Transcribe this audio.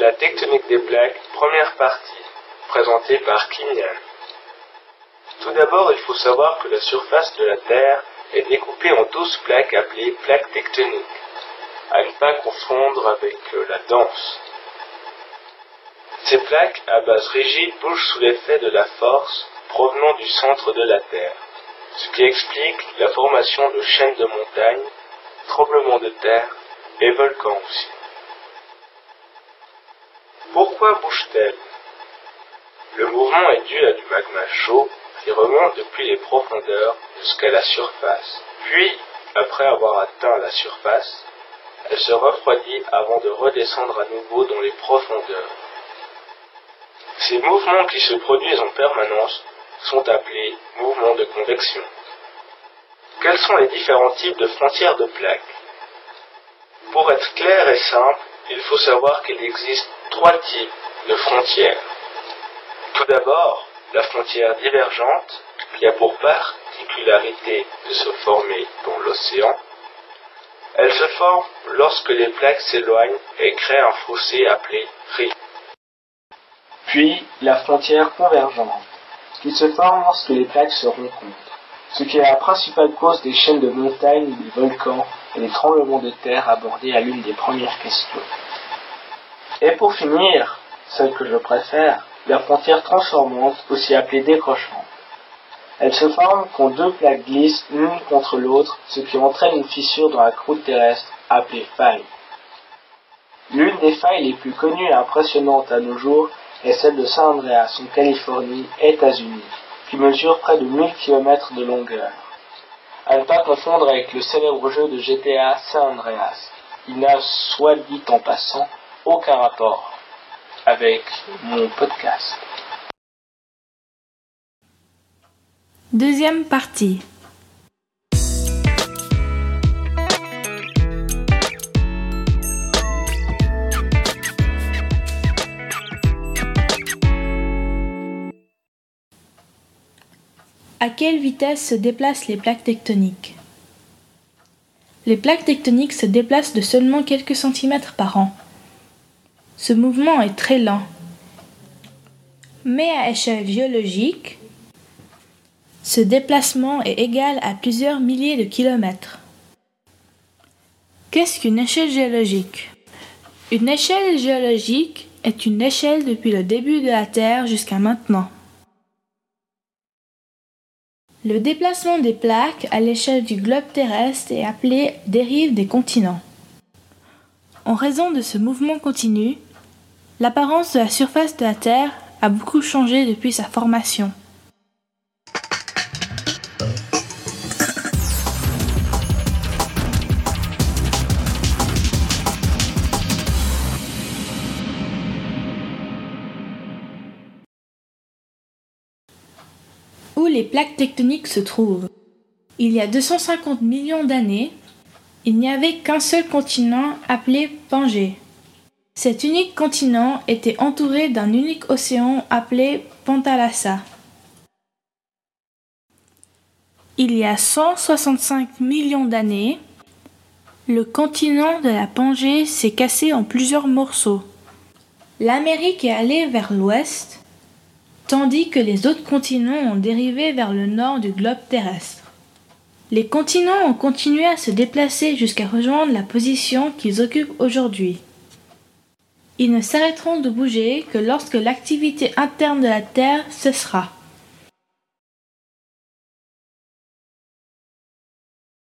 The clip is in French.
La tectonique des plaques, première partie, présentée par Kinyan. Tout d'abord, il faut savoir que la surface de la Terre est découpée en douze plaques appelées plaques tectoniques, à ne pas confondre avec euh, la danse. Ces plaques à base rigide bougent sous l'effet de la force provenant du centre de la Terre, ce qui explique la formation de chaînes de montagnes, tremblements de terre et volcans aussi. Pourquoi bougent-elles Le mouvement est dû à du magma chaud qui remonte depuis les profondeurs jusqu'à la surface. Puis, après avoir atteint la surface, elle se refroidit avant de redescendre à nouveau dans les profondeurs. Ces mouvements qui se produisent en permanence sont appelés mouvements de convection. Quels sont les différents types de frontières de plaques? Pour être clair et simple, il faut savoir qu'il existe trois types de frontières. Tout d'abord, la frontière divergente, qui a pour particularité de se former dans l'océan. Elle se forme lorsque les plaques s'éloignent et créent un fossé appelé rift. Puis, la frontière convergente, qui se forme lorsque les plaques se rencontrent, ce qui est la principale cause des chaînes de montagnes, des volcans et des tremblements de terre abordés à l'une des premières questions. Et pour finir, celle que je préfère, la frontière transformante, aussi appelée décrochement. Elle se forme quand deux plaques glissent l'une contre l'autre, ce qui entraîne une fissure dans la croûte terrestre, appelée faille. L'une des failles les plus connues et impressionnantes à nos jours est celle de San Andreas en Californie, États-Unis, qui mesure près de 1000 km de longueur. À ne pas confondre avec le célèbre jeu de GTA San Andreas. Il n'a, soit dit en passant, aucun rapport avec mon podcast. Deuxième partie. À quelle vitesse se déplacent les plaques tectoniques Les plaques tectoniques se déplacent de seulement quelques centimètres par an. Ce mouvement est très lent. Mais à échelle géologique, ce déplacement est égal à plusieurs milliers de kilomètres. Qu'est-ce qu'une échelle géologique? Une échelle géologique est une échelle depuis le début de la Terre jusqu'à maintenant. Le déplacement des plaques à l'échelle du globe terrestre est appelé dérive des continents. En raison de ce mouvement continu, l'apparence de la surface de la Terre a beaucoup changé depuis sa formation. Les plaques tectoniques se trouvent Il y a 250 millions d'années, il n'y avait qu'un seul continent appelé Pangée. Cet unique continent était entouré d'un unique océan appelé Pantalassa. Il y a 165 millions d'années, le continent de la Pangée s'est cassé en plusieurs morceaux. L'Amérique est allée vers l'ouest, tandis que les autres continents ont dérivé vers le nord du globe terrestre. Les continents ont continué à se déplacer jusqu'à rejoindre la position qu'ils occupent aujourd'hui. Ils ne s'arrêteront de bouger que lorsque l'activité interne de la Terre cessera.